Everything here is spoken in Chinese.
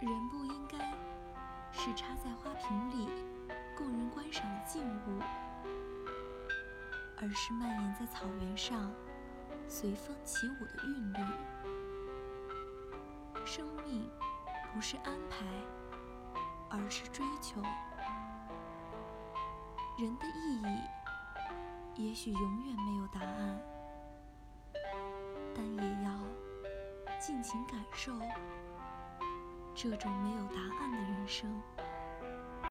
人不应该是插在花瓶里供人观赏的静物，而是蔓延在草原上随风起舞的韵律。生命不是安排，而是追求。人的意义也许永远没有答案，但也要尽情感受这种没有答案的人生。